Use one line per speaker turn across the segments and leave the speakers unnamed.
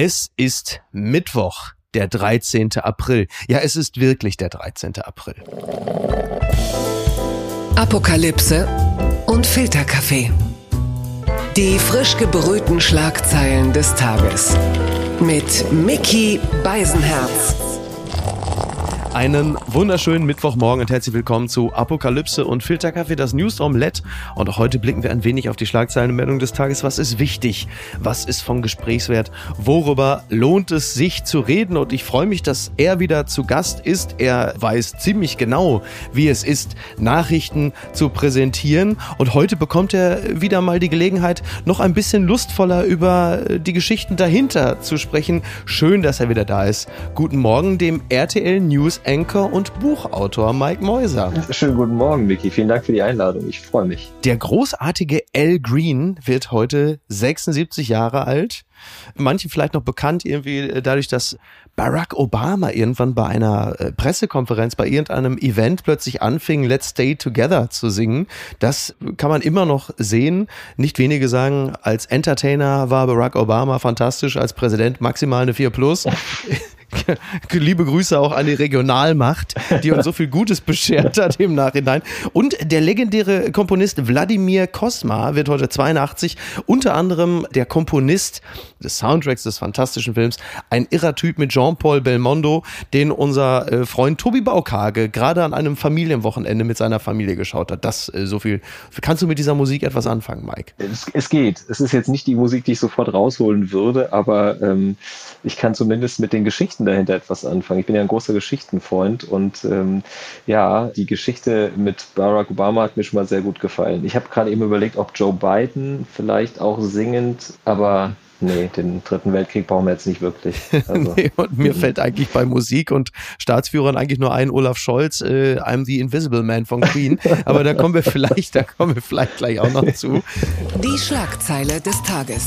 Es ist Mittwoch, der 13. April. Ja, es ist wirklich der 13. April.
Apokalypse und Filterkaffee. Die frisch gebrühten Schlagzeilen des Tages. Mit Mickey Beisenherz.
Einen wunderschönen Mittwochmorgen und herzlich willkommen zu Apokalypse und Filterkaffee, das News Omelette. Und heute blicken wir ein wenig auf die Schlagzeilenmeldung des Tages. Was ist wichtig? Was ist von Gesprächswert? Worüber lohnt es sich zu reden? Und ich freue mich, dass er wieder zu Gast ist. Er weiß ziemlich genau, wie es ist, Nachrichten zu präsentieren. Und heute bekommt er wieder mal die Gelegenheit, noch ein bisschen lustvoller über die Geschichten dahinter zu sprechen. Schön, dass er wieder da ist. Guten Morgen dem RTL News Anchor und Buchautor Mike Mäuser.
Schönen guten Morgen, Vicky. Vielen Dank für die Einladung. Ich freue mich.
Der großartige Al Green wird heute 76 Jahre alt. Manche vielleicht noch bekannt irgendwie dadurch, dass Barack Obama irgendwann bei einer äh, Pressekonferenz, bei irgendeinem Event plötzlich anfing, Let's Stay Together zu singen. Das kann man immer noch sehen. Nicht wenige sagen, als Entertainer war Barack Obama fantastisch, als Präsident maximal eine 4 Plus. Liebe Grüße auch an die Regionalmacht, die uns so viel Gutes beschert hat im Nachhinein. Und der legendäre Komponist Wladimir Kosma wird heute 82, unter anderem der Komponist des Soundtracks des fantastischen Films, ein irrer Typ mit Jean-Paul Belmondo, den unser äh, Freund Tobi Baukage gerade an einem Familienwochenende mit seiner Familie geschaut hat. Das äh, so viel. Kannst du mit dieser Musik etwas anfangen, Mike?
Es, es geht. Es ist jetzt nicht die Musik, die ich sofort rausholen würde, aber ähm, ich kann zumindest mit den Geschichten dahinter etwas anfangen. Ich bin ja ein großer Geschichtenfreund und ähm, ja, die Geschichte mit Barack Obama hat mir schon mal sehr gut gefallen. Ich habe gerade eben überlegt, ob Joe Biden vielleicht auch singend, aber Nee, den dritten Weltkrieg brauchen wir jetzt nicht wirklich.
Also. nee, und mir fällt eigentlich bei Musik und Staatsführern eigentlich nur ein Olaf Scholz, äh, I'm the Invisible Man von Queen. Aber da kommen wir vielleicht, da kommen wir vielleicht gleich auch noch zu.
Die Schlagzeile des Tages.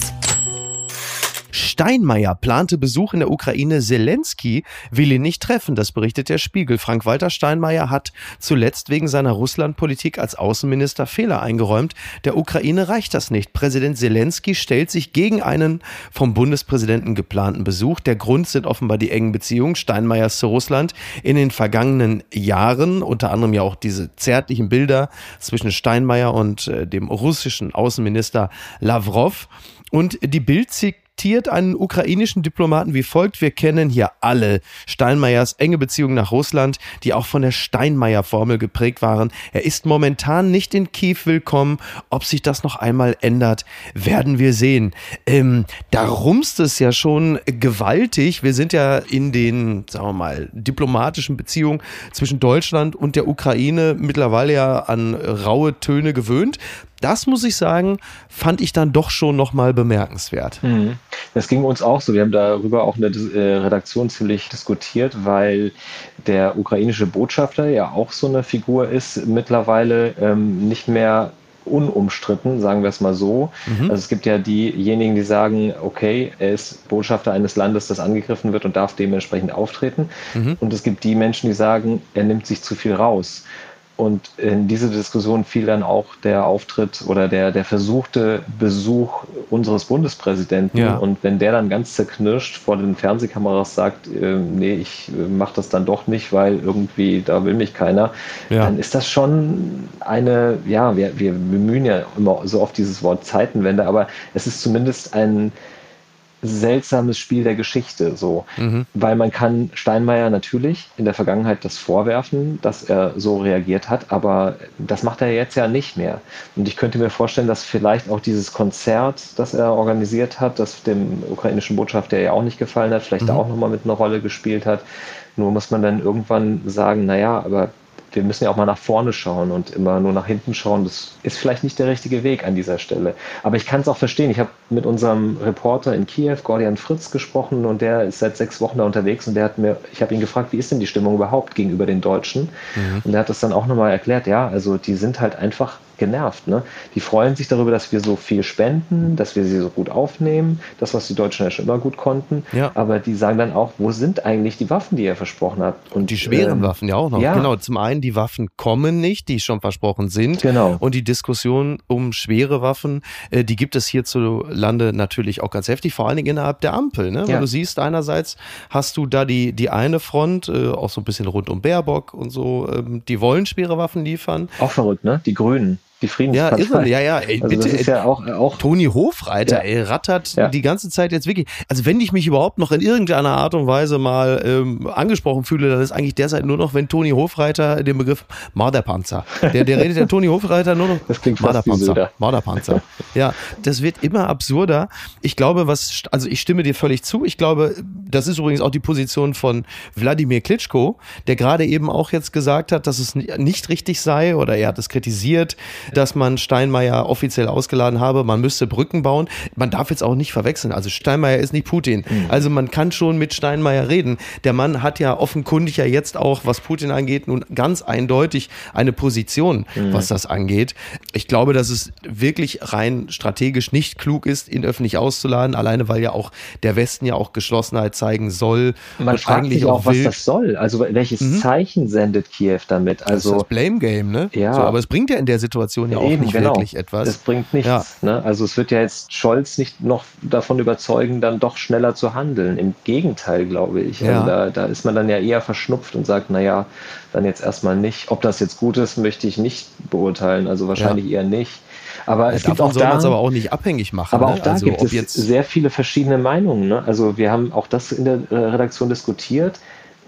Steinmeier plante Besuch in der Ukraine. Zelensky will ihn nicht treffen. Das berichtet der Spiegel. Frank-Walter Steinmeier hat zuletzt wegen seiner Russlandpolitik als Außenminister Fehler eingeräumt. Der Ukraine reicht das nicht. Präsident Zelensky stellt sich gegen einen vom Bundespräsidenten geplanten Besuch. Der Grund sind offenbar die engen Beziehungen Steinmeiers zu Russland in den vergangenen Jahren. Unter anderem ja auch diese zärtlichen Bilder zwischen Steinmeier und äh, dem russischen Außenminister Lavrov. Und die Bild zitiert einen ukrainischen Diplomaten wie folgt. Wir kennen hier alle Steinmeiers enge Beziehungen nach Russland, die auch von der Steinmeier-Formel geprägt waren. Er ist momentan nicht in Kiew willkommen. Ob sich das noch einmal ändert, werden wir sehen. Ähm, da rumst es ja schon gewaltig. Wir sind ja in den, sagen wir mal, diplomatischen Beziehungen zwischen Deutschland und der Ukraine mittlerweile ja an raue Töne gewöhnt das muss ich sagen, fand ich dann doch schon nochmal bemerkenswert.
Mhm. Das ging uns auch so. Wir haben darüber auch in der äh, Redaktion ziemlich diskutiert, weil der ukrainische Botschafter ja auch so eine Figur ist, mittlerweile ähm, nicht mehr unumstritten, sagen wir es mal so. Mhm. Also es gibt ja diejenigen, die sagen, okay, er ist Botschafter eines Landes, das angegriffen wird und darf dementsprechend auftreten. Mhm. Und es gibt die Menschen, die sagen, er nimmt sich zu viel raus. Und in diese Diskussion fiel dann auch der Auftritt oder der, der versuchte Besuch unseres Bundespräsidenten. Ja. Und wenn der dann ganz zerknirscht vor den Fernsehkameras sagt, äh, nee, ich äh, mache das dann doch nicht, weil irgendwie da will mich keiner, ja. dann ist das schon eine, ja, wir, wir bemühen ja immer so oft dieses Wort Zeitenwende, aber es ist zumindest ein, seltsames Spiel der Geschichte, so. Mhm. Weil man kann Steinmeier natürlich in der Vergangenheit das vorwerfen, dass er so reagiert hat, aber das macht er jetzt ja nicht mehr. Und ich könnte mir vorstellen, dass vielleicht auch dieses Konzert, das er organisiert hat, das dem ukrainischen Botschafter ja auch nicht gefallen hat, vielleicht mhm. da auch nochmal mit einer Rolle gespielt hat. Nur muss man dann irgendwann sagen, naja, aber wir müssen ja auch mal nach vorne schauen und immer nur nach hinten schauen. Das ist vielleicht nicht der richtige Weg an dieser Stelle. Aber ich kann es auch verstehen. Ich habe mit unserem Reporter in Kiew, Gordian Fritz, gesprochen und der ist seit sechs Wochen da unterwegs und der hat mir, ich habe ihn gefragt, wie ist denn die Stimmung überhaupt gegenüber den Deutschen? Mhm. Und er hat das dann auch nochmal erklärt, ja, also die sind halt einfach genervt. Ne? Die freuen sich darüber, dass wir so viel spenden, dass wir sie so gut aufnehmen, das, was die Deutschen ja schon immer gut konnten. Ja. Aber die sagen dann auch, wo sind eigentlich die Waffen, die ihr versprochen habt?
Und die schweren ähm, Waffen ja auch noch. Ja. Genau, zum einen die Waffen kommen nicht, die schon versprochen sind. Genau. Und die Diskussion um schwere Waffen, äh, die gibt es hierzulande natürlich auch ganz heftig, vor allen Dingen innerhalb der Ampel. Ne? Ja. Weil du siehst, einerseits hast du da die, die eine Front, äh, auch so ein bisschen rund um Baerbock und so, ähm, die wollen schwere Waffen liefern.
Auch verrückt, ne? Die Grünen die
Friedenspartei. Ja, irre, ja, ja. Ey, also bitte, das ist ja auch, auch Toni Hofreiter, ja. ey, rattert ja. die ganze Zeit jetzt wirklich. Also wenn ich mich überhaupt noch in irgendeiner Art und Weise mal ähm, angesprochen fühle, dann ist eigentlich derzeit nur noch, wenn Toni Hofreiter den Begriff Marderpanzer. Der, der redet der Toni Hofreiter nur noch
das klingt Marderpanzer.
Marderpanzer. Ja, das wird immer absurder. Ich glaube, was, also ich stimme dir völlig zu. Ich glaube, das ist übrigens auch die Position von Wladimir Klitschko, der gerade eben auch jetzt gesagt hat, dass es nicht richtig sei oder er hat es kritisiert, dass man Steinmeier offiziell ausgeladen habe, man müsste Brücken bauen. Man darf jetzt auch nicht verwechseln. Also Steinmeier ist nicht Putin. Mhm. Also man kann schon mit Steinmeier reden. Der Mann hat ja offenkundig ja jetzt auch, was Putin angeht, nun ganz eindeutig eine Position, mhm. was das angeht. Ich glaube, dass es wirklich rein strategisch nicht klug ist, ihn öffentlich auszuladen, alleine weil ja auch der Westen ja auch Geschlossenheit zeigen soll.
Man fragt sich auch, was das soll. Also welches mhm. Zeichen sendet Kiew damit? Also
das ist das Blame Game, ne? Ja. So, aber es bringt ja in der Situation Situation ja auch Eben, nicht genau. wirklich etwas.
Das bringt nichts. Ja. Ne? Also es wird ja jetzt Scholz nicht noch davon überzeugen, dann doch schneller zu handeln. Im Gegenteil, glaube ich. Also ja. Also da, da ist man dann ja eher verschnupft und sagt, naja, dann jetzt erstmal nicht. Ob das jetzt gut ist, möchte ich nicht beurteilen. Also wahrscheinlich ja. eher nicht. Aber es gibt auch
soll da, aber auch nicht abhängig machen.
Aber auch ne? da also, gibt es sehr viele verschiedene Meinungen. Ne? Also wir haben auch das in der Redaktion diskutiert.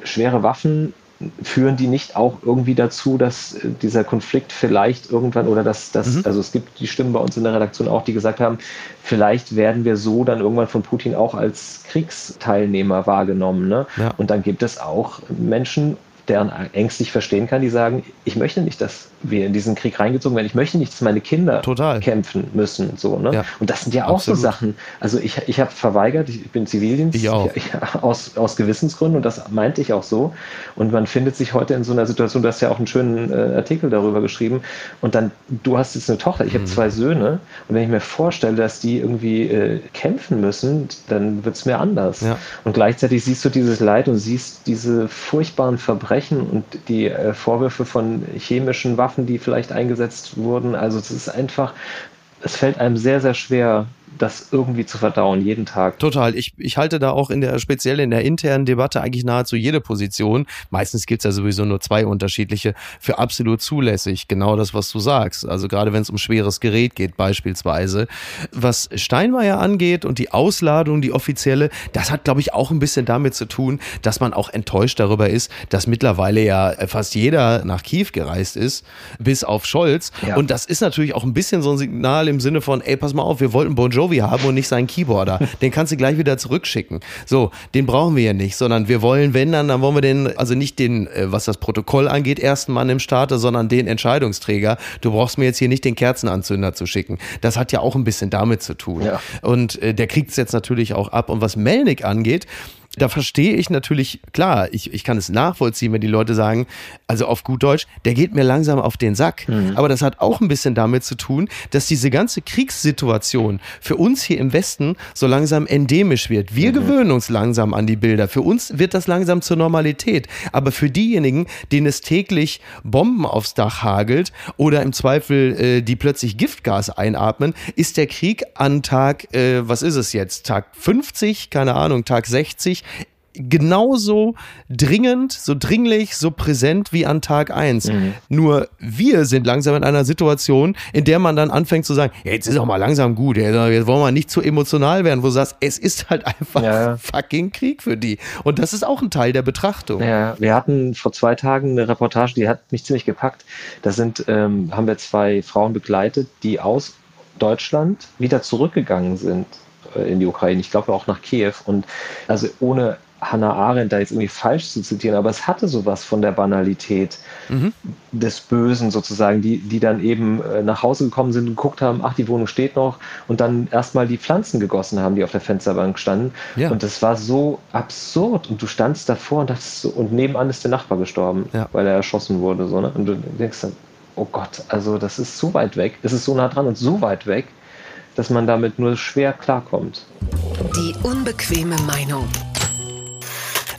Schwere Waffen führen die nicht auch irgendwie dazu, dass äh, dieser Konflikt vielleicht irgendwann oder dass das, mhm. also es gibt die Stimmen bei uns in der Redaktion auch, die gesagt haben, vielleicht werden wir so dann irgendwann von Putin auch als Kriegsteilnehmer wahrgenommen. Ne? Ja. Und dann gibt es auch Menschen deren ängstlich verstehen kann, die sagen, ich möchte nicht, dass wir in diesen Krieg reingezogen werden. Ich möchte nicht, dass meine Kinder Total. kämpfen müssen. So, ne? Ja, und das sind ja auch absolut. so Sachen. Also ich, ich habe verweigert, ich bin Zivildienst ich auch. Ich, aus, aus Gewissensgründen und das meinte ich auch so. Und man findet sich heute in so einer Situation, du hast ja auch einen schönen äh, Artikel darüber geschrieben. Und dann, du hast jetzt eine Tochter, ich mhm. habe zwei Söhne. Und wenn ich mir vorstelle, dass die irgendwie äh, kämpfen müssen, dann wird es mir anders. Ja. Und gleichzeitig siehst du dieses Leid und siehst diese furchtbaren Verbrechen und die äh, Vorwürfe von chemischen Waffen, die vielleicht eingesetzt wurden. Also es ist einfach, es fällt einem sehr, sehr schwer, das irgendwie zu verdauen, jeden Tag.
Total. Ich, ich halte da auch in der, speziell in der internen Debatte eigentlich nahezu jede Position, meistens gibt es ja sowieso nur zwei unterschiedliche, für absolut zulässig. Genau das, was du sagst. Also gerade wenn es um schweres Gerät geht, beispielsweise. Was Steinmeier angeht und die Ausladung, die offizielle, das hat, glaube ich, auch ein bisschen damit zu tun, dass man auch enttäuscht darüber ist, dass mittlerweile ja fast jeder nach Kiew gereist ist, bis auf Scholz. Ja. Und das ist natürlich auch ein bisschen so ein Signal im Sinne von, ey, pass mal auf, wir wollten Bon Jovi Jovi haben und nicht seinen Keyboarder. Den kannst du gleich wieder zurückschicken. So, den brauchen wir ja nicht, sondern wir wollen, wenn dann, dann wollen wir den, also nicht den, äh, was das Protokoll angeht, ersten Mann im Staate, sondern den Entscheidungsträger. Du brauchst mir jetzt hier nicht den Kerzenanzünder zu schicken. Das hat ja auch ein bisschen damit zu tun. Ja. Und äh, der kriegt es jetzt natürlich auch ab. Und was Melnik angeht, da verstehe ich natürlich, klar, ich, ich kann es nachvollziehen, wenn die Leute sagen, also auf gut Deutsch, der geht mir langsam auf den Sack. Mhm. Aber das hat auch ein bisschen damit zu tun, dass diese ganze Kriegssituation für uns hier im Westen so langsam endemisch wird. Wir mhm. gewöhnen uns langsam an die Bilder. Für uns wird das langsam zur Normalität. Aber für diejenigen, denen es täglich Bomben aufs Dach hagelt oder im Zweifel äh, die plötzlich Giftgas einatmen, ist der Krieg an Tag, äh, was ist es jetzt? Tag 50, keine Ahnung, Tag 60 genauso dringend, so dringlich, so präsent wie an Tag 1. Mhm. Nur wir sind langsam in einer Situation, in der man dann anfängt zu sagen, ja, jetzt ist auch mal langsam gut, jetzt wollen wir nicht zu emotional werden, wo du sagst, es ist halt einfach ja. fucking Krieg für die. Und das ist auch ein Teil der Betrachtung.
Ja, wir hatten vor zwei Tagen eine Reportage, die hat mich ziemlich gepackt. Da sind, ähm, haben wir zwei Frauen begleitet, die aus Deutschland wieder zurückgegangen sind in die Ukraine. Ich glaube auch nach Kiew. Und also ohne Hannah Arendt da jetzt irgendwie falsch zu zitieren, aber es hatte sowas von der Banalität mhm. des Bösen sozusagen, die, die dann eben äh, nach Hause gekommen sind und geguckt haben, ach, die Wohnung steht noch und dann erstmal die Pflanzen gegossen haben, die auf der Fensterbank standen. Ja. Und das war so absurd und du standst davor und dachtest so, und nebenan ist der Nachbar gestorben, ja. weil er erschossen wurde. So, ne? Und du denkst dann, oh Gott, also das ist so weit weg, es ist so nah dran und so weit weg, dass man damit nur schwer klarkommt.
Die unbequeme Meinung.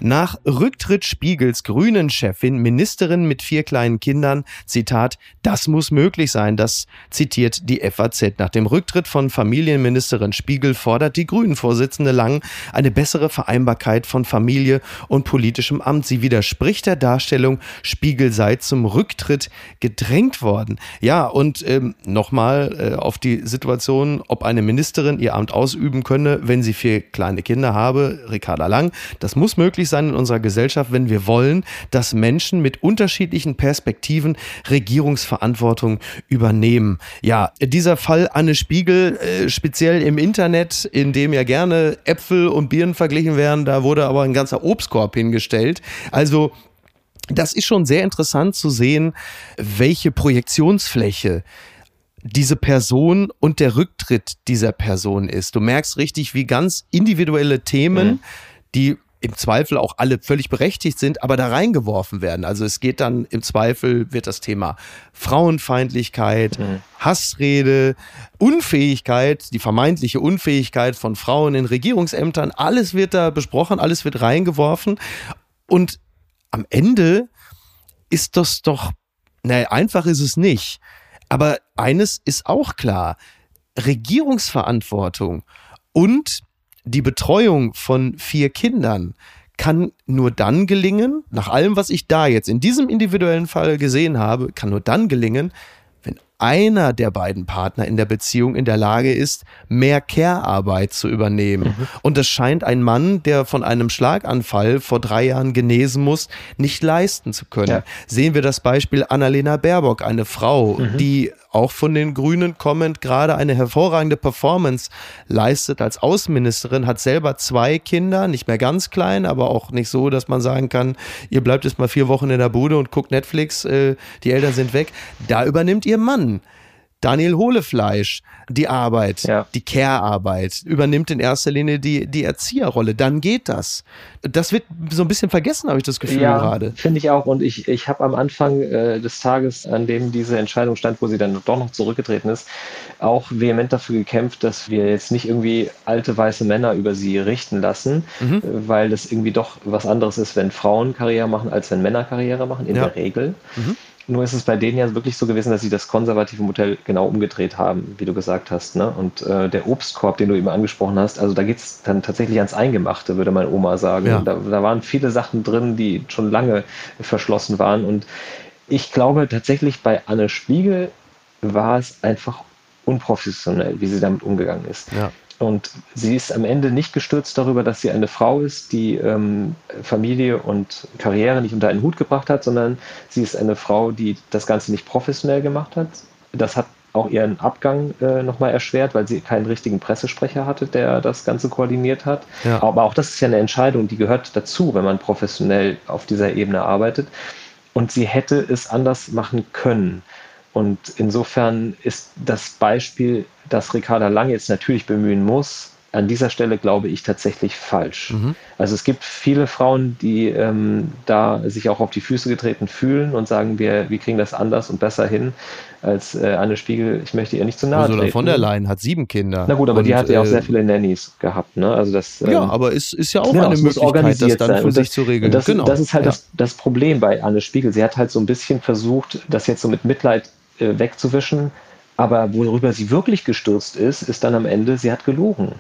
Nach Rücktritt Spiegels grünen Chefin, Ministerin mit vier kleinen Kindern, Zitat, das muss möglich sein, das zitiert die FAZ. Nach dem Rücktritt von Familienministerin Spiegel fordert die Grünen-Vorsitzende Lang eine bessere Vereinbarkeit von Familie und politischem Amt. Sie widerspricht der Darstellung, Spiegel sei zum Rücktritt gedrängt worden. Ja, und ähm, nochmal äh, auf die Situation, ob eine Ministerin ihr Amt ausüben könne, wenn sie vier kleine Kinder habe. Ricarda Lang, das muss möglich sein sein in unserer Gesellschaft, wenn wir wollen, dass Menschen mit unterschiedlichen Perspektiven Regierungsverantwortung übernehmen. Ja, dieser Fall Anne Spiegel, äh, speziell im Internet, in dem ja gerne Äpfel und Birnen verglichen werden, da wurde aber ein ganzer Obstkorb hingestellt. Also das ist schon sehr interessant zu sehen, welche Projektionsfläche diese Person und der Rücktritt dieser Person ist. Du merkst richtig, wie ganz individuelle Themen, mhm. die im Zweifel auch alle völlig berechtigt sind, aber da reingeworfen werden. Also es geht dann im Zweifel wird das Thema Frauenfeindlichkeit, mhm. Hassrede, Unfähigkeit, die vermeintliche Unfähigkeit von Frauen in Regierungsämtern, alles wird da besprochen, alles wird reingeworfen und am Ende ist das doch, naja, einfach ist es nicht. Aber eines ist auch klar, Regierungsverantwortung und die Betreuung von vier Kindern kann nur dann gelingen, nach allem, was ich da jetzt in diesem individuellen Fall gesehen habe, kann nur dann gelingen, wenn einer der beiden Partner in der Beziehung in der Lage ist, mehr Care-Arbeit zu übernehmen. Mhm. Und das scheint ein Mann, der von einem Schlaganfall vor drei Jahren genesen muss, nicht leisten zu können. Ja. Sehen wir das Beispiel Annalena Baerbock, eine Frau, mhm. die auch von den Grünen kommend gerade eine hervorragende Performance leistet als Außenministerin, hat selber zwei Kinder, nicht mehr ganz klein, aber auch nicht so, dass man sagen kann, ihr bleibt jetzt mal vier Wochen in der Bude und guckt Netflix, äh, die Eltern sind weg. Da übernimmt ihr Mann Daniel Hohlefleisch die Arbeit, ja. die Care-Arbeit, übernimmt in erster Linie die, die Erzieherrolle. Dann geht das. Das wird so ein bisschen vergessen, habe ich das Gefühl ja, gerade.
Finde ich auch. Und ich, ich habe am Anfang äh, des Tages, an dem diese Entscheidung stand, wo sie dann doch noch zurückgetreten ist, auch vehement dafür gekämpft, dass wir jetzt nicht irgendwie alte weiße Männer über sie richten lassen, mhm. weil es irgendwie doch was anderes ist, wenn Frauen Karriere machen, als wenn Männer Karriere machen, in ja. der Regel. Mhm. Nur ist es bei denen ja wirklich so gewesen, dass sie das konservative Modell genau umgedreht haben, wie du gesagt hast. Ne? Und äh, der Obstkorb, den du eben angesprochen hast, also da geht es dann tatsächlich ans Eingemachte, würde meine Oma sagen. Ja. Da, da waren viele Sachen drin, die schon lange verschlossen waren. Und ich glaube tatsächlich bei Anne Spiegel war es einfach unprofessionell, wie sie damit umgegangen ist. Ja. Und sie ist am Ende nicht gestürzt darüber, dass sie eine Frau ist, die ähm, Familie und Karriere nicht unter einen Hut gebracht hat, sondern sie ist eine Frau, die das Ganze nicht professionell gemacht hat. Das hat auch ihren Abgang äh, nochmal erschwert, weil sie keinen richtigen Pressesprecher hatte, der das Ganze koordiniert hat. Ja. Aber auch das ist ja eine Entscheidung, die gehört dazu, wenn man professionell auf dieser Ebene arbeitet. Und sie hätte es anders machen können. Und insofern ist das Beispiel, das Ricarda Lang jetzt natürlich bemühen muss, an dieser Stelle glaube ich tatsächlich falsch. Mhm. Also es gibt viele Frauen, die ähm, da sich auch auf die Füße getreten fühlen und sagen, wir, wir kriegen das anders und besser hin als äh, Anne Spiegel. Ich möchte ihr nicht zu nahe Ursula treten.
von der Leyen hat sieben Kinder.
Na gut, aber und, die hat ja auch sehr äh, viele Nannies gehabt. Ne? Also das,
ähm, ja, aber es ist ja auch genau, eine Möglichkeit, das dann für sich zu regeln.
Das, genau. das ist halt ja. das, das Problem bei Anne Spiegel. Sie hat halt so ein bisschen versucht, das jetzt so mit Mitleid äh, wegzuwischen. Aber worüber sie wirklich gestürzt ist, ist dann am Ende, sie hat gelogen.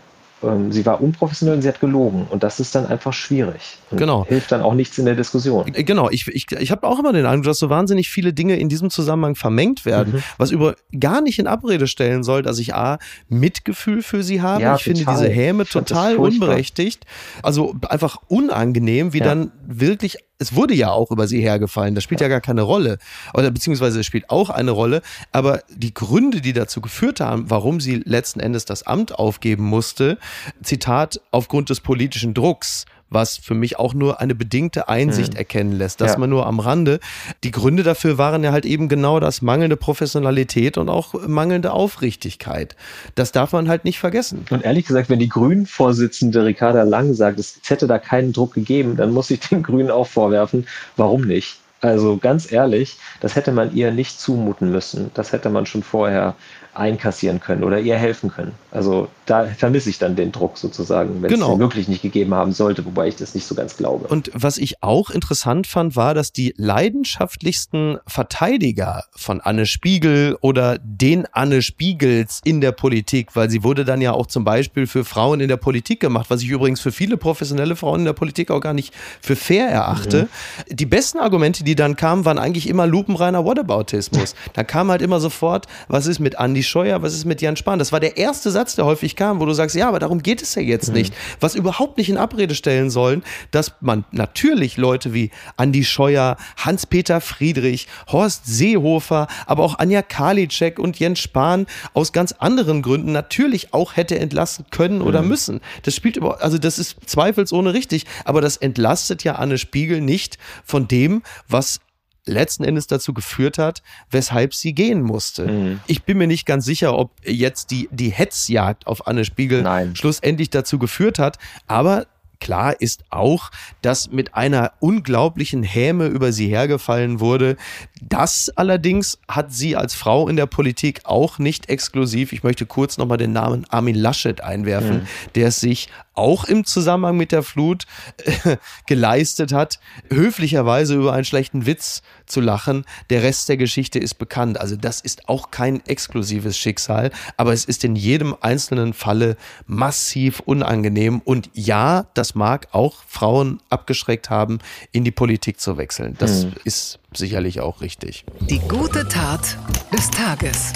Ähm, sie war unprofessionell und sie hat gelogen. Und das ist dann einfach schwierig. Und
genau.
Hilft dann auch nichts in der Diskussion.
Äh, genau. Ich, ich, ich habe auch immer den Eindruck, dass so wahnsinnig viele Dinge in diesem Zusammenhang vermengt werden, mhm. was über gar nicht in Abrede stellen soll, dass ich A, Mitgefühl für sie habe. Ja, ich total. finde diese Häme total unberechtigt. Also einfach unangenehm, wie ja. dann wirklich es wurde ja auch über sie hergefallen, das spielt ja gar keine Rolle. Oder beziehungsweise es spielt auch eine Rolle, aber die Gründe, die dazu geführt haben, warum sie letzten Endes das Amt aufgeben musste, Zitat, aufgrund des politischen Drucks, was für mich auch nur eine bedingte Einsicht hm. erkennen lässt. dass ja. man nur am Rande. Die Gründe dafür waren ja halt eben genau das mangelnde Professionalität und auch mangelnde Aufrichtigkeit. Das darf man halt nicht vergessen.
Und ehrlich gesagt, wenn die Grünen-Vorsitzende Ricarda Lang sagt, es hätte da keinen Druck gegeben, dann muss ich den Grünen auch vorwerfen, warum nicht? Also ganz ehrlich, das hätte man ihr nicht zumuten müssen. Das hätte man schon vorher einkassieren können oder ihr helfen können. Also da vermisse ich dann den Druck sozusagen, wenn genau. es den wirklich nicht gegeben haben sollte, wobei ich das nicht so ganz glaube.
Und was ich auch interessant fand, war, dass die leidenschaftlichsten Verteidiger von Anne Spiegel oder den Anne Spiegels in der Politik, weil sie wurde dann ja auch zum Beispiel für Frauen in der Politik gemacht, was ich übrigens für viele professionelle Frauen in der Politik auch gar nicht für fair erachte. Mhm. Die besten Argumente, die dann kamen, waren eigentlich immer lupenreiner Whataboutismus. da kam halt immer sofort, was ist mit Andi Scheuer, was ist mit Jan Spahn? Das war der erste Satz, der häufig kam, wo du sagst, ja, aber darum geht es ja jetzt mhm. nicht. Was überhaupt nicht in Abrede stellen sollen, dass man natürlich Leute wie Andi Scheuer, Hans-Peter Friedrich, Horst Seehofer, aber auch Anja Karliczek und Jens Spahn aus ganz anderen Gründen natürlich auch hätte entlassen können oder mhm. müssen. Das spielt über, also das ist zweifelsohne richtig, aber das entlastet ja Anne Spiegel nicht von dem, was letzten Endes dazu geführt hat, weshalb sie gehen musste. Mhm. Ich bin mir nicht ganz sicher, ob jetzt die, die Hetzjagd auf Anne Spiegel Nein. schlussendlich dazu geführt hat, aber Klar ist auch, dass mit einer unglaublichen Häme über sie hergefallen wurde. Das allerdings hat sie als Frau in der Politik auch nicht exklusiv. Ich möchte kurz nochmal den Namen Armin Laschet einwerfen, mhm. der es sich auch im Zusammenhang mit der Flut äh, geleistet hat, höflicherweise über einen schlechten Witz zu lachen. Der Rest der Geschichte ist bekannt. Also das ist auch kein exklusives Schicksal, aber es ist in jedem einzelnen Falle massiv unangenehm. Und ja, das mag auch Frauen abgeschreckt haben, in die Politik zu wechseln. Das mhm. ist sicherlich auch richtig.
Die gute Tat des Tages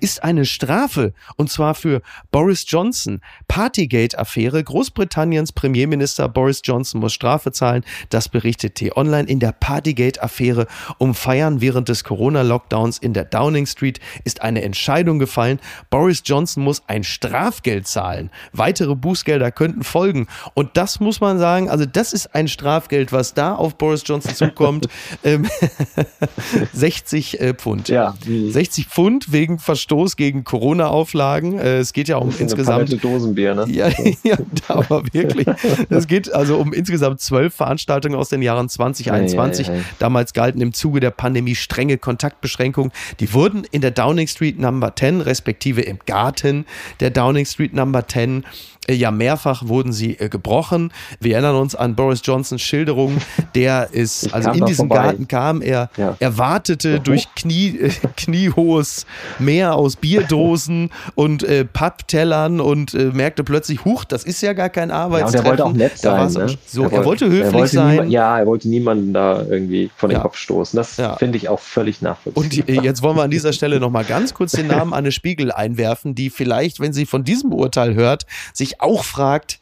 ist eine Strafe, und zwar für Boris Johnson. Partygate-Affäre. Großbritanniens Premierminister Boris Johnson muss Strafe zahlen. Das berichtet T-Online. In der Partygate-Affäre um Feiern während des Corona-Lockdowns in der Downing Street ist eine Entscheidung gefallen. Boris Johnson muss ein Strafgeld zahlen. Weitere Bußgelder könnten folgen. Und das muss man sagen, also das ist ein Strafgeld, was da auf Boris Johnson zukommt. 60 ähm, äh, Pfund. Ja. 60 Pfund wegen Verstoß Verstoß gegen Corona-Auflagen. Äh, es geht ja um insgesamt.
Eine Dosenbier, ne?
Ja, ja, aber wirklich. Es geht also um insgesamt zwölf Veranstaltungen aus den Jahren 2021. Ja, ja, Damals galten im Zuge der Pandemie strenge Kontaktbeschränkungen. Die wurden in der Downing Street Number 10, respektive im Garten der Downing Street Number 10 äh, ja, mehrfach wurden sie äh, gebrochen. Wir erinnern uns an Boris Johnsons Schilderung. Der ist, also in diesen vorbei. Garten kam, er, ja. er wartete durch Knie, kniehohes Meer aus Bierdosen und äh, Papptellern und äh, merkte plötzlich, huch, das ist ja gar kein Arbeitstreffen.
Ja, und er wollte auch nett sein. Ne?
So, er, er, wollte höflich er wollte sein.
ja, er wollte niemanden da irgendwie von den ja. Kopf stoßen. Das ja. finde ich auch völlig nachvollziehbar.
Und die, jetzt wollen wir an dieser Stelle nochmal ganz kurz den Namen Anne Spiegel einwerfen, die vielleicht, wenn sie von diesem Urteil hört, sich auch fragt,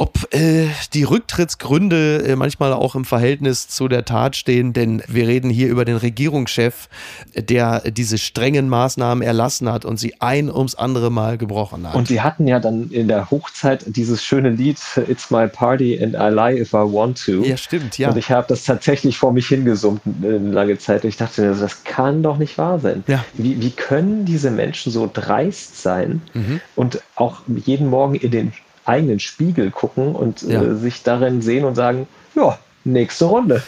ob äh, die Rücktrittsgründe äh, manchmal auch im Verhältnis zu der Tat stehen, denn wir reden hier über den Regierungschef, der diese strengen Maßnahmen erlassen hat und sie ein ums andere Mal gebrochen hat.
Und sie hatten ja dann in der Hochzeit dieses schöne Lied It's My Party and I Lie If I Want To.
Ja, stimmt, ja.
Und ich habe das tatsächlich vor mich hingesummt eine lange Zeit. Ich dachte, das kann doch nicht wahr sein. Ja. Wie, wie können diese Menschen so dreist sein mhm. und auch jeden Morgen in den eigenen Spiegel gucken und ja. äh, sich darin sehen und sagen, ja, nächste Runde.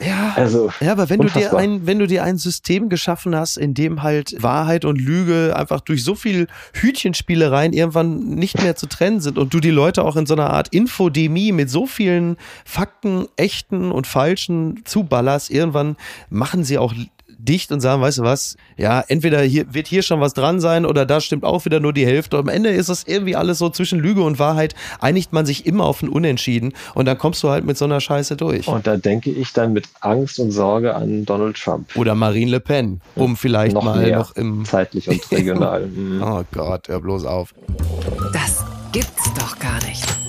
Ja, also, ja, aber wenn du dir ein, wenn du dir ein System geschaffen hast, in dem halt Wahrheit und Lüge einfach durch so viel Hütchenspielereien irgendwann nicht mehr zu trennen sind und du die Leute auch in so einer Art Infodemie mit so vielen Fakten, echten und falschen zuballerst, irgendwann machen sie auch dicht und sagen, weißt du was, ja, entweder hier wird hier schon was dran sein oder da stimmt auch wieder nur die Hälfte. Am Ende ist das irgendwie alles so zwischen Lüge und Wahrheit, einigt man sich immer auf ein Unentschieden und dann kommst du halt mit so einer Scheiße durch.
Und da denke ich dann mit Angst und Sorge an Donald Trump.
Oder Marine Le Pen, um vielleicht noch mal noch im
zeitlich und regional.
oh Gott, hör bloß auf.
Das gibt's doch gar nicht.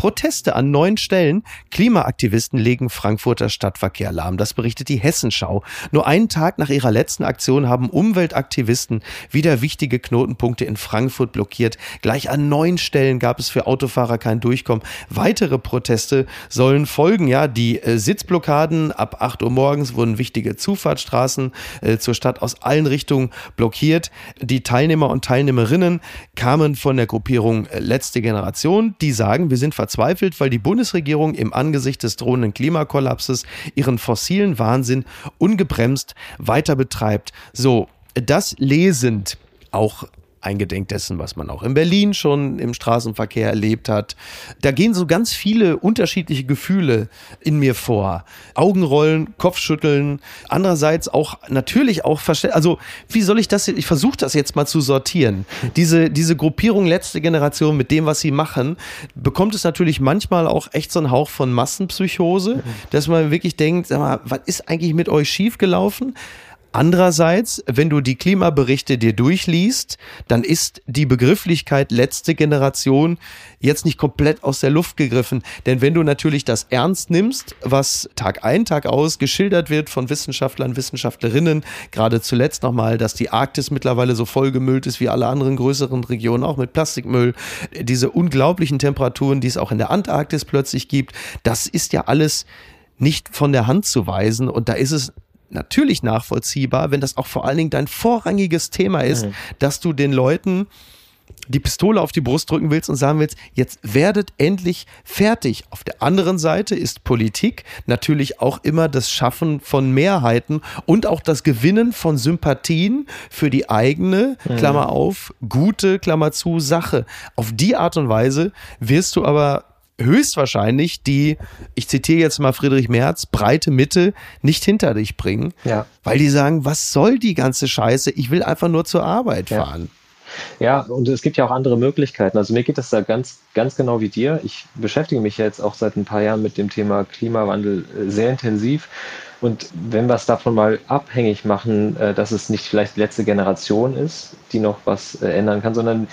Proteste an neun Stellen. Klimaaktivisten legen Frankfurter Stadtverkehr lahm. Das berichtet die Hessenschau. Nur einen Tag nach ihrer letzten Aktion haben Umweltaktivisten wieder wichtige Knotenpunkte in Frankfurt blockiert. Gleich an neun Stellen gab es für Autofahrer kein Durchkommen. Weitere Proteste sollen folgen. Ja, die äh, Sitzblockaden ab 8 Uhr morgens wurden wichtige Zufahrtsstraßen äh, zur Stadt aus allen Richtungen blockiert. Die Teilnehmer und Teilnehmerinnen kamen von der Gruppierung äh, Letzte Generation. Die sagen, wir sind verzweifelt verzweifelt, weil die Bundesregierung im Angesicht des drohenden Klimakollapses ihren fossilen Wahnsinn ungebremst weiter betreibt. So, das lesend auch eingedenk dessen, was man auch in Berlin schon im Straßenverkehr erlebt hat. Da gehen so ganz viele unterschiedliche Gefühle in mir vor. Augenrollen, Kopfschütteln, andererseits auch natürlich auch verstehen. Also, wie soll ich das, ich versuche das jetzt mal zu sortieren. Diese, diese Gruppierung letzte Generation mit dem, was sie machen, bekommt es natürlich manchmal auch echt so einen Hauch von Massenpsychose, dass man wirklich denkt, sag mal, was ist eigentlich mit euch schiefgelaufen? Andererseits, wenn du die Klimaberichte dir durchliest, dann ist die Begrifflichkeit letzte Generation jetzt nicht komplett aus der Luft gegriffen. Denn wenn du natürlich das ernst nimmst, was Tag ein, Tag aus geschildert wird von Wissenschaftlern, Wissenschaftlerinnen, gerade zuletzt nochmal, dass die Arktis mittlerweile so vollgemüllt ist wie alle anderen größeren Regionen, auch mit Plastikmüll, diese unglaublichen Temperaturen, die es auch in der Antarktis plötzlich gibt, das ist ja alles nicht von der Hand zu weisen. Und da ist es natürlich nachvollziehbar, wenn das auch vor allen Dingen dein vorrangiges Thema ist, mhm. dass du den Leuten die Pistole auf die Brust drücken willst und sagen willst, jetzt werdet endlich fertig. Auf der anderen Seite ist Politik natürlich auch immer das Schaffen von Mehrheiten und auch das Gewinnen von Sympathien für die eigene, mhm. Klammer auf, gute, Klammer zu, Sache. Auf die Art und Weise wirst du aber höchstwahrscheinlich die, ich zitiere jetzt mal Friedrich Merz, breite Mitte nicht hinter dich bringen. Ja. Weil die sagen, was soll die ganze Scheiße? Ich will einfach nur zur Arbeit ja. fahren.
Ja, und es gibt ja auch andere Möglichkeiten. Also mir geht es da ganz, ganz genau wie dir. Ich beschäftige mich jetzt auch seit ein paar Jahren mit dem Thema Klimawandel äh, sehr intensiv. Und wenn wir es davon mal abhängig machen, äh, dass es nicht vielleicht die letzte Generation ist, die noch was äh, ändern kann, sondern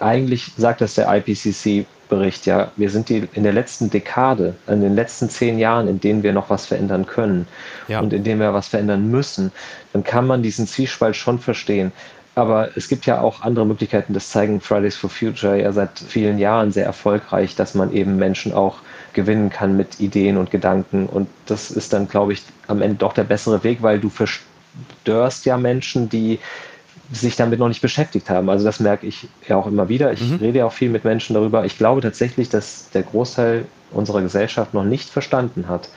eigentlich sagt das der IPCC Bericht, ja, wir sind die, in der letzten Dekade, in den letzten zehn Jahren, in denen wir noch was verändern können ja. und in denen wir was verändern müssen, dann kann man diesen Zwiespalt schon verstehen. Aber es gibt ja auch andere Möglichkeiten, das zeigen Fridays for Future ja seit vielen Jahren sehr erfolgreich, dass man eben Menschen auch gewinnen kann mit Ideen und Gedanken. Und das ist dann, glaube ich, am Ende doch der bessere Weg, weil du verstörst ja Menschen, die sich damit noch nicht beschäftigt haben. Also das merke ich ja auch immer wieder. Ich mhm. rede ja auch viel mit Menschen darüber. Ich glaube tatsächlich, dass der Großteil unserer Gesellschaft noch nicht verstanden hat,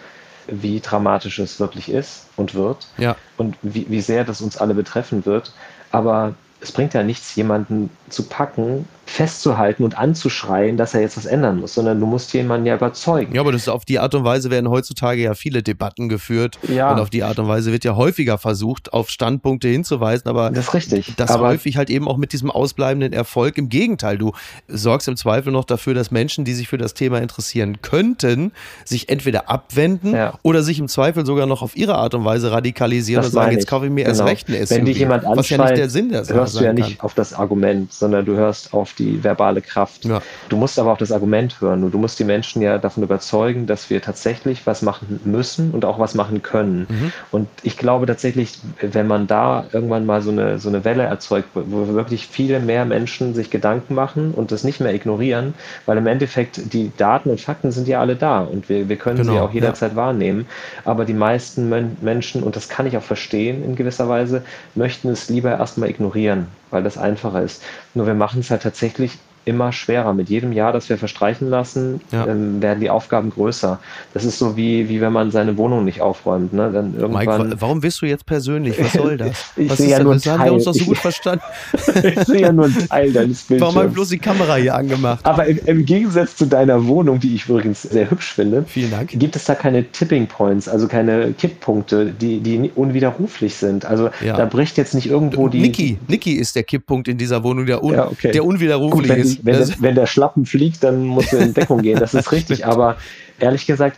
wie dramatisch es wirklich ist und wird ja. und wie, wie sehr das uns alle betreffen wird. Aber es bringt ja nichts, jemanden zu packen festzuhalten und anzuschreien, dass er jetzt was ändern muss, sondern du musst jemanden ja überzeugen.
Ja, aber das ist auf die Art und Weise werden heutzutage ja viele Debatten geführt ja. und auf die Art und Weise wird ja häufiger versucht, auf Standpunkte hinzuweisen, aber
das ist richtig.
Das aber häufig halt eben auch mit diesem ausbleibenden Erfolg. Im Gegenteil, du sorgst im Zweifel noch dafür, dass Menschen, die sich für das Thema interessieren könnten, sich entweder abwenden ja. oder sich im Zweifel sogar noch auf ihre Art und Weise radikalisieren das und sagen, jetzt kaufe ich mir genau. erst recht ein
SUV. Wenn dich jemand anschreit, was ja nicht der Sinn der hörst du ja nicht kann. auf das Argument, sondern du hörst auf die verbale Kraft. Ja. Du musst aber auch das Argument hören und du musst die Menschen ja davon überzeugen, dass wir tatsächlich was machen müssen und auch was machen können. Mhm. Und ich glaube tatsächlich, wenn man da irgendwann mal so eine, so eine Welle erzeugt, wo wirklich viele mehr Menschen sich Gedanken machen und das nicht mehr ignorieren, weil im Endeffekt die Daten und Fakten sind ja alle da und wir, wir können genau. sie auch jederzeit ja. wahrnehmen. Aber die meisten Menschen, und das kann ich auch verstehen in gewisser Weise, möchten es lieber erstmal ignorieren, weil das einfacher ist. Nur wir machen es halt tatsächlich immer schwerer. Mit jedem Jahr, das wir verstreichen lassen, ja. ähm, werden die Aufgaben größer. Das ist so wie, wie wenn man seine Wohnung nicht aufräumt. Ne? Dann irgendwann
Mike, warum bist du jetzt persönlich? Was soll das?
ich sehe ja nur ein Teil.
haben wir uns doch so gut verstanden.
ich sehe ja nur einen Teil deines Bildschirms.
Warum habe ich bloß die Kamera hier angemacht?
Aber im, im, Gegensatz zu deiner Wohnung, die ich übrigens sehr hübsch finde, gibt es da keine Tipping Points, also keine Kipppunkte, die, die unwiderruflich sind. Also ja. da bricht jetzt nicht irgendwo die...
Niki, Niki ist der Kipppunkt in dieser Wohnung, der, un, okay. der unwiderruflich Gut, ist.
Wenn, der, wenn der Schlappen fliegt, dann muss er in Deckung gehen. Das ist richtig. Aber ehrlich gesagt,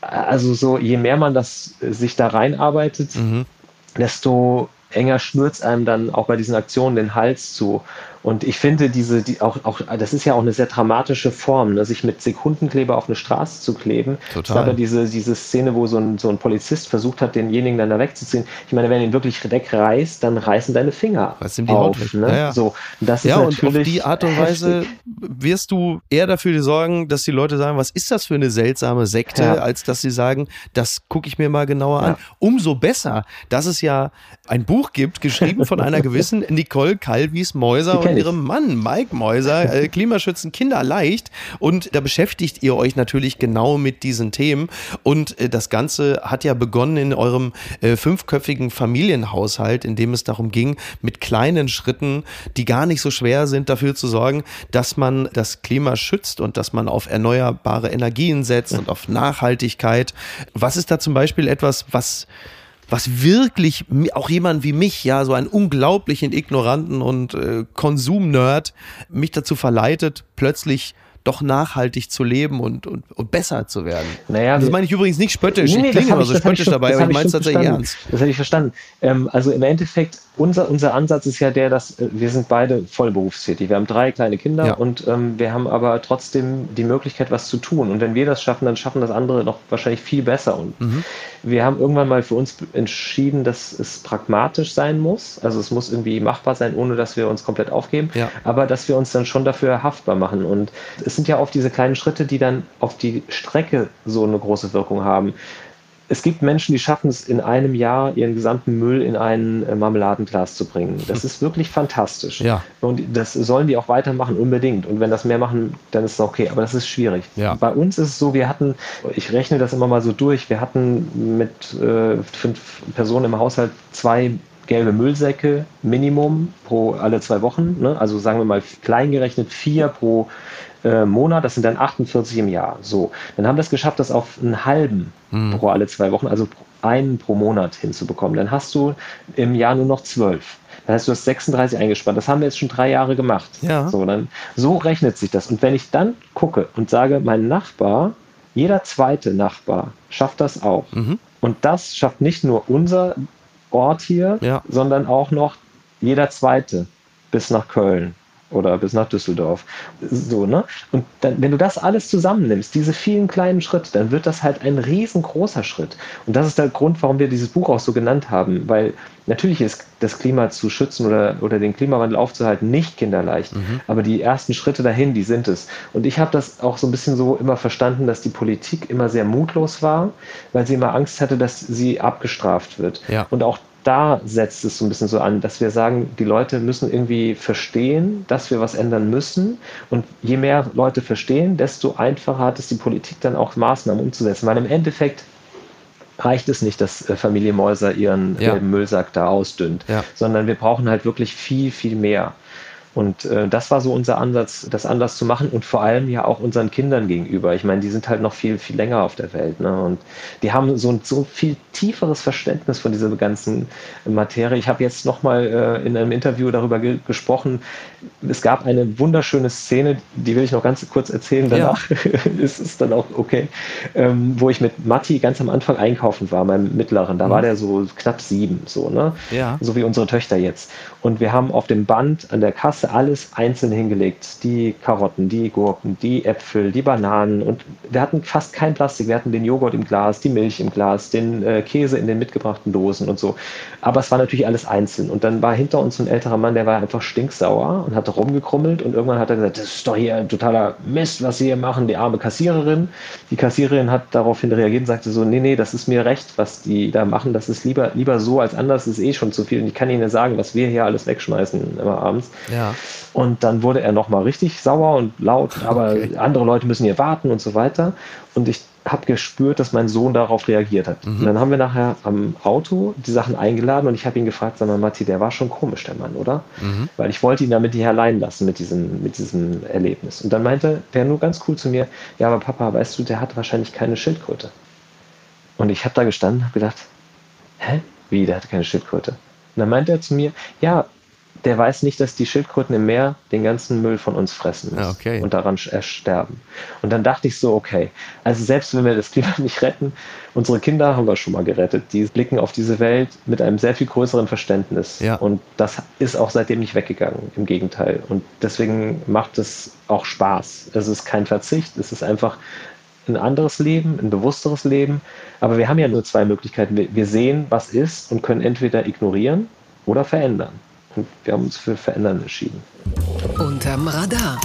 also so, je mehr man das sich da reinarbeitet, mhm. desto enger schnürt einem dann auch bei diesen Aktionen den Hals zu. Und ich finde diese, die auch, auch, das ist ja auch eine sehr dramatische Form, ne? sich mit Sekundenkleber auf eine Straße zu kleben. Total. Glaube, diese, diese Szene, wo so ein, so ein Polizist versucht hat, denjenigen dann da wegzuziehen. Ich meine, wenn du ihn wirklich wegreißt, dann reißen deine Finger
Reißt ihm die auf. Haut ne?
ja, ja. So,
das ja, ist und auf die Art und Weise heftig. wirst du eher dafür sorgen, dass die Leute sagen, was ist das für eine seltsame Sekte, ja. als dass sie sagen, das gucke ich mir mal genauer an. Umso besser, dass es ja ein Buch gibt, geschrieben von einer gewissen Nicole Calvis Mäuser von Ihrem Mann, Mike Mäuser, äh, Klimaschützen Kinder leicht. Und da beschäftigt ihr euch natürlich genau mit diesen Themen. Und äh, das Ganze hat ja begonnen in eurem äh, fünfköpfigen Familienhaushalt, in dem es darum ging, mit kleinen Schritten, die gar nicht so schwer sind, dafür zu sorgen, dass man das Klima schützt und dass man auf erneuerbare Energien setzt und auf Nachhaltigkeit. Was ist da zum Beispiel etwas, was was wirklich auch jemand wie mich, ja, so einen unglaublichen Ignoranten und äh, Konsumnerd, mich dazu verleitet, plötzlich doch nachhaltig zu leben und, und, und besser zu werden. Naja, das meine ich übrigens nicht spöttisch. Nee, nee, ich klinge immer so spöttisch schon, dabei, aber ich meine es tatsächlich ernst.
Das habe ich verstanden. Ähm, also im Endeffekt, unser, unser Ansatz ist ja der, dass äh, wir sind beide voll berufstätig. Wir haben drei kleine Kinder ja. und ähm, wir haben aber trotzdem die Möglichkeit, was zu tun. Und wenn wir das schaffen, dann schaffen das andere noch wahrscheinlich viel besser. Und mhm. Wir haben irgendwann mal für uns entschieden, dass es pragmatisch sein muss. Also es muss irgendwie machbar sein, ohne dass wir uns komplett aufgeben. Ja. Aber dass wir uns dann schon dafür haftbar machen. Und es sind ja oft diese kleinen Schritte, die dann auf die Strecke so eine große Wirkung haben. Es gibt Menschen, die schaffen es in einem Jahr, ihren gesamten Müll in ein äh, Marmeladenglas zu bringen. Das ist wirklich fantastisch. Ja. Und das sollen die auch weitermachen, unbedingt. Und wenn das mehr machen, dann ist es okay. Aber das ist schwierig. Ja. Bei uns ist es so, wir hatten, ich rechne das immer mal so durch, wir hatten mit äh, fünf Personen im Haushalt zwei gelbe Müllsäcke Minimum pro alle zwei Wochen. Ne? Also sagen wir mal klein gerechnet vier pro äh, Monat, das sind dann 48 im Jahr. So, dann haben wir es geschafft, das auf einen halben mhm. pro alle zwei Wochen, also einen pro Monat hinzubekommen. Dann hast du im Jahr nur noch zwölf. Das heißt, du hast 36 eingespannt. Das haben wir jetzt schon drei Jahre gemacht. Ja. So, dann, so rechnet sich das. Und wenn ich dann gucke und sage, mein Nachbar, jeder zweite Nachbar schafft das auch. Mhm. Und das schafft nicht nur unser Ort hier, ja. sondern auch noch jeder zweite bis nach Köln oder bis nach Düsseldorf. So, ne? Und dann, wenn du das alles zusammennimmst, diese vielen kleinen Schritte, dann wird das halt ein riesengroßer Schritt. Und das ist der Grund, warum wir dieses Buch auch so genannt haben, weil natürlich ist das Klima zu schützen oder, oder den Klimawandel aufzuhalten nicht kinderleicht, mhm. aber die ersten Schritte dahin, die sind es. Und ich habe das auch so ein bisschen so immer verstanden, dass die Politik immer sehr mutlos war, weil sie immer Angst hatte, dass sie abgestraft wird. Ja. Und auch da setzt es so ein bisschen so an, dass wir sagen, die Leute müssen irgendwie verstehen, dass wir was ändern müssen. Und je mehr Leute verstehen, desto einfacher hat es die Politik dann auch Maßnahmen umzusetzen. Weil im Endeffekt reicht es nicht, dass äh, Familie Mäuser ihren ja. Müllsack da ausdünnt, ja. sondern wir brauchen halt wirklich viel, viel mehr. Und äh, das war so unser Ansatz, das anders zu machen und vor allem ja auch unseren Kindern gegenüber. Ich meine, die sind halt noch viel, viel länger auf der Welt. Ne? Und die haben so ein so viel tieferes Verständnis von dieser ganzen Materie. Ich habe jetzt nochmal äh, in einem Interview darüber ge gesprochen. Es gab eine wunderschöne Szene, die will ich noch ganz kurz erzählen. Danach ja. ist es dann auch okay, ähm, wo ich mit Matti ganz am Anfang einkaufen war, meinem Mittleren. Da mhm. war der so knapp sieben, so, ne? Ja. So wie unsere Töchter jetzt. Und wir haben auf dem Band an der Kasse alles einzeln hingelegt. Die Karotten, die Gurken, die Äpfel, die Bananen. Und wir hatten fast kein Plastik. Wir hatten den Joghurt im Glas, die Milch im Glas, den äh, Käse in den mitgebrachten Dosen und so. Aber es war natürlich alles einzeln. Und dann war hinter uns ein älterer Mann, der war einfach stinksauer und hat rumgekrummelt. Und irgendwann hat er gesagt, das ist doch hier ein totaler Mist, was Sie hier machen, die arme Kassiererin. Die Kassiererin hat daraufhin reagiert und sagte so, nee, nee, das ist mir recht, was die da machen. Das ist lieber, lieber so als anders, das ist eh schon zu viel. Und ich kann Ihnen sagen, was wir hier alles wegschmeißen immer abends. Ja. Und dann wurde er nochmal richtig sauer und laut, aber okay. andere Leute müssen hier warten und so weiter. Und ich habe gespürt, dass mein Sohn darauf reagiert hat. Mhm. Und dann haben wir nachher am Auto die Sachen eingeladen und ich habe ihn gefragt, sag mal, Matti, der war schon komisch, der Mann, oder? Mhm. Weil ich wollte ihn damit nicht allein lassen mit diesem, mit diesem Erlebnis. Und dann meinte der nur ganz cool zu mir, ja, aber Papa, weißt du, der hat wahrscheinlich keine Schildkröte. Und ich habe da gestanden und habe gedacht, hä? Wie, der hat keine Schildkröte? Und dann meinte er zu mir, ja, der weiß nicht, dass die Schildkröten im Meer den ganzen Müll von uns fressen
ja, okay.
und daran sterben. Und dann dachte ich so, okay, also selbst wenn wir das Klima nicht retten, unsere Kinder haben wir schon mal gerettet. Die blicken auf diese Welt mit einem sehr viel größeren Verständnis. Ja. Und das ist auch seitdem nicht weggegangen, im Gegenteil. Und deswegen macht es auch Spaß. Es ist kein Verzicht, es ist einfach ein anderes Leben, ein bewussteres Leben. Aber wir haben ja nur zwei Möglichkeiten. Wir sehen, was ist und können entweder ignorieren oder verändern. Wir haben uns für Verändern entschieden.
Unterm Radar.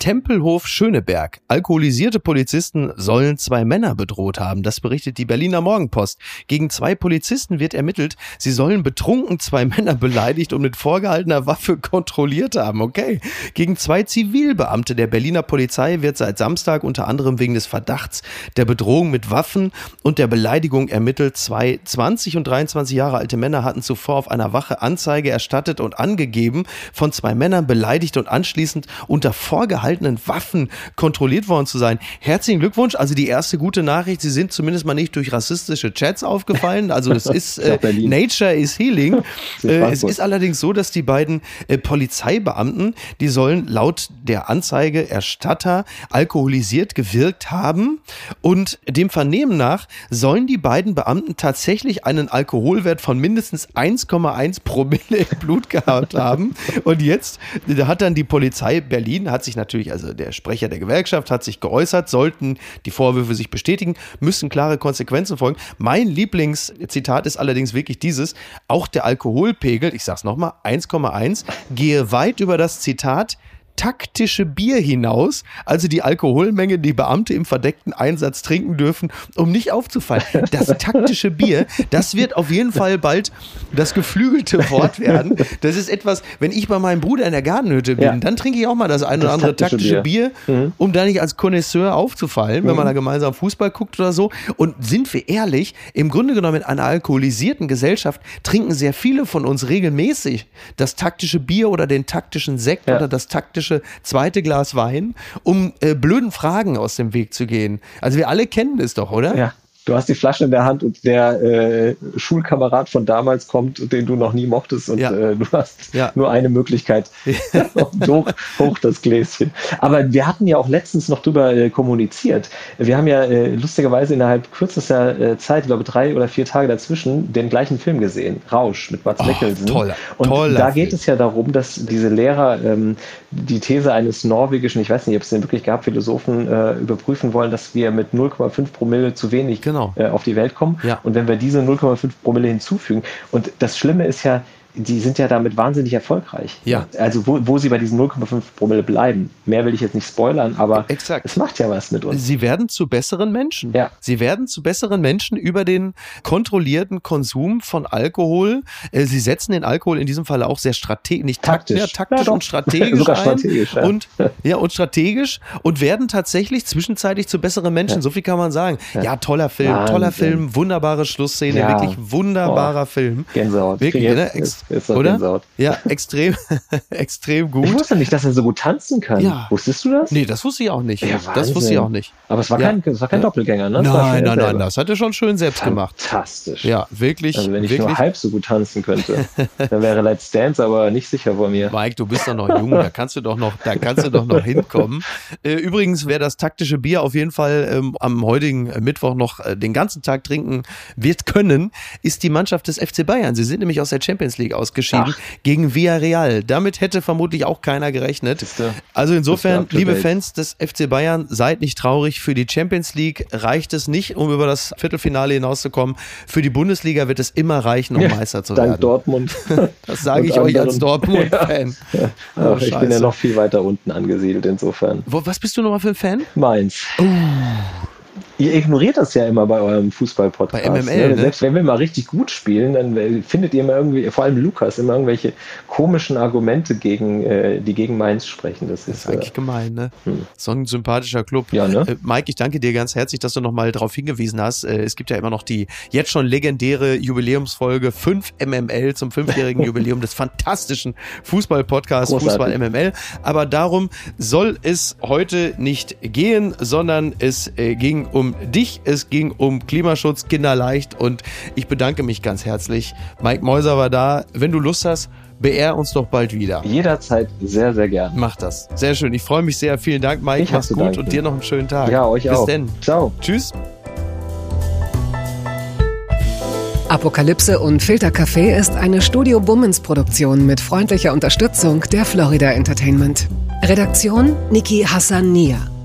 Tempelhof Schöneberg. Alkoholisierte Polizisten sollen zwei Männer bedroht haben. Das berichtet die Berliner Morgenpost. Gegen zwei Polizisten wird ermittelt, sie sollen betrunken zwei Männer beleidigt und mit vorgehaltener Waffe kontrolliert haben. Okay. Gegen zwei Zivilbeamte der Berliner Polizei wird seit Samstag unter anderem wegen des Verdachts der Bedrohung mit Waffen und der Beleidigung ermittelt. Zwei 20 und 23 Jahre alte Männer hatten zuvor auf einer Wache Anzeige erstattet und angegeben, von zwei Männern beleidigt und anschließend unter vorgehaltener gehaltenen Waffen kontrolliert worden zu sein. Herzlichen Glückwunsch. Also die erste gute Nachricht, Sie sind zumindest mal nicht durch rassistische Chats aufgefallen. Also es ist äh, Nature is Healing. Äh, es ist allerdings so, dass die beiden äh, Polizeibeamten, die sollen laut der Anzeige Erstatter alkoholisiert gewirkt haben und dem Vernehmen nach sollen die beiden Beamten tatsächlich einen Alkoholwert von mindestens 1,1 Promille im Blut gehabt haben. Und jetzt da hat dann die Polizei Berlin, hat sich natürlich natürlich, also der Sprecher der Gewerkschaft hat sich geäußert, sollten die Vorwürfe sich bestätigen, müssen klare Konsequenzen folgen. Mein Lieblingszitat ist allerdings wirklich dieses, auch der Alkoholpegel, ich sag's nochmal, 1,1, gehe weit über das Zitat, taktische Bier hinaus, also die Alkoholmenge, die Beamte im verdeckten Einsatz trinken dürfen, um nicht aufzufallen. Das taktische Bier, das wird auf jeden Fall bald das geflügelte Wort werden. Das ist etwas, wenn ich bei meinem Bruder in der Gartenhütte bin, ja. dann trinke ich auch mal das eine oder andere taktische, taktische Bier, Bier mhm. um da nicht als Connoisseur aufzufallen, wenn mhm. man da gemeinsam Fußball guckt oder so. Und sind wir ehrlich, im Grunde genommen in einer alkoholisierten Gesellschaft trinken sehr viele von uns regelmäßig das taktische Bier oder den taktischen Sekt ja. oder das taktische Flasche, zweite Glas Wein, um äh, blöden Fragen aus dem Weg zu gehen. Also wir alle kennen es doch, oder?
Ja du hast die Flasche in der Hand und der äh, Schulkamerad von damals kommt, den du noch nie mochtest und ja. äh, du hast ja. nur eine Möglichkeit. hoch, hoch das Gläschen. Aber wir hatten ja auch letztens noch drüber äh, kommuniziert. Wir haben ja äh, lustigerweise innerhalb kürzester äh, Zeit, ich glaube drei oder vier Tage dazwischen, den gleichen Film gesehen, Rausch mit Mats oh, Mikkelsen.
Toller,
und
toller
da geht Film. es ja darum, dass diese Lehrer ähm, die These eines norwegischen, ich weiß nicht, ob es den wirklich gab, Philosophen äh, überprüfen wollen, dass wir mit 0,5 Promille zu wenig genau. äh, auf die Welt kommen. Ja. Und wenn wir diese 0,5 Promille hinzufügen, und das Schlimme ist ja, die sind ja damit wahnsinnig erfolgreich.
Ja.
Also wo, wo sie bei diesen 0,5 Promille bleiben. Mehr will ich jetzt nicht spoilern, aber Exakt. es macht ja was mit uns.
Sie werden zu besseren Menschen. Ja. Sie werden zu besseren Menschen über den kontrollierten Konsum von Alkohol. Äh, sie setzen den Alkohol in diesem Fall auch sehr strategisch, nicht taktisch, ja, taktisch ja, und strategisch
Sogar ein. strategisch,
ja. Und, ja, und strategisch und werden tatsächlich zwischenzeitlich zu besseren Menschen. So viel kann man sagen. Ja, toller Film, Wahnsinn. toller Film, wunderbare Schlussszene, wirklich wunderbarer oh. Film.
Gänsehaut.
Wirklich, ne?
Ist
Oder? Gänsehaut. Ja, extrem, extrem gut.
Ich wusste nicht, dass er so gut tanzen kann. Ja. Wusstest du das?
Nee, das wusste ich auch nicht. Ja, das wusste ich auch nicht.
Aber es war kein, es war kein Doppelgänger, ne?
Nein, nein, nein, das hat er schon schön selbst gemacht.
Fantastisch.
Ja, wirklich.
Also wenn ich
wirklich.
nur halb so gut tanzen könnte, dann wäre Let's Dance aber nicht sicher vor mir.
Mike, du bist doch noch jung, da kannst du doch noch, da kannst du doch noch hinkommen. Äh, übrigens, wer das taktische Bier auf jeden Fall ähm, am heutigen Mittwoch noch äh, den ganzen Tag trinken wird können, ist die Mannschaft des FC Bayern. Sie sind nämlich aus der Champions League ausgeschieden. Ach gegen Villarreal. Damit hätte vermutlich auch keiner gerechnet. Also insofern, liebe Fans des FC Bayern, seid nicht traurig. Für die Champions League reicht es nicht, um über das Viertelfinale hinauszukommen. Für die Bundesliga wird es immer reichen, um ja, Meister zu
dank
werden.
Dortmund.
Das sage ich euch als Dortmund-Fan.
Ja. Oh, ich bin ja noch viel weiter unten angesiedelt, insofern.
Wo, was bist du nochmal für ein Fan?
Mainz. Uh. Ihr ignoriert das ja immer bei eurem Fußball-Podcast.
Bei MML, ne?
ne? Selbst wenn wir mal richtig gut spielen, dann findet ihr immer irgendwie, vor allem Lukas, immer irgendwelche komischen Argumente gegen, äh, die gegen Mainz sprechen. Das,
das ist, ist, eigentlich äh, gemein, ne? Hm. So ein sympathischer Club.
Ja, ne?
Äh, Mike, ich danke dir ganz herzlich, dass du nochmal darauf hingewiesen hast. Äh, es gibt ja immer noch die jetzt schon legendäre Jubiläumsfolge 5 MML zum fünfjährigen Jubiläum des fantastischen Fußball-Podcasts Fußball MML. Aber darum soll es heute nicht gehen, sondern es äh, ging um dich, es ging um Klimaschutz, Kinderleicht und ich bedanke mich ganz herzlich. Mike Mäuser war da. Wenn du Lust hast, beehr uns doch bald wieder.
Jederzeit sehr, sehr gern.
Mach das. Sehr schön. Ich freue mich sehr. Vielen Dank, Mike. Ich Mach's gut danken. und dir noch einen schönen Tag.
Ja, euch
Bis
auch.
Bis denn.
Ciao.
Tschüss.
Apokalypse und Filtercafé ist eine Studio Bummens Produktion mit freundlicher Unterstützung der Florida Entertainment. Redaktion Niki Hassania.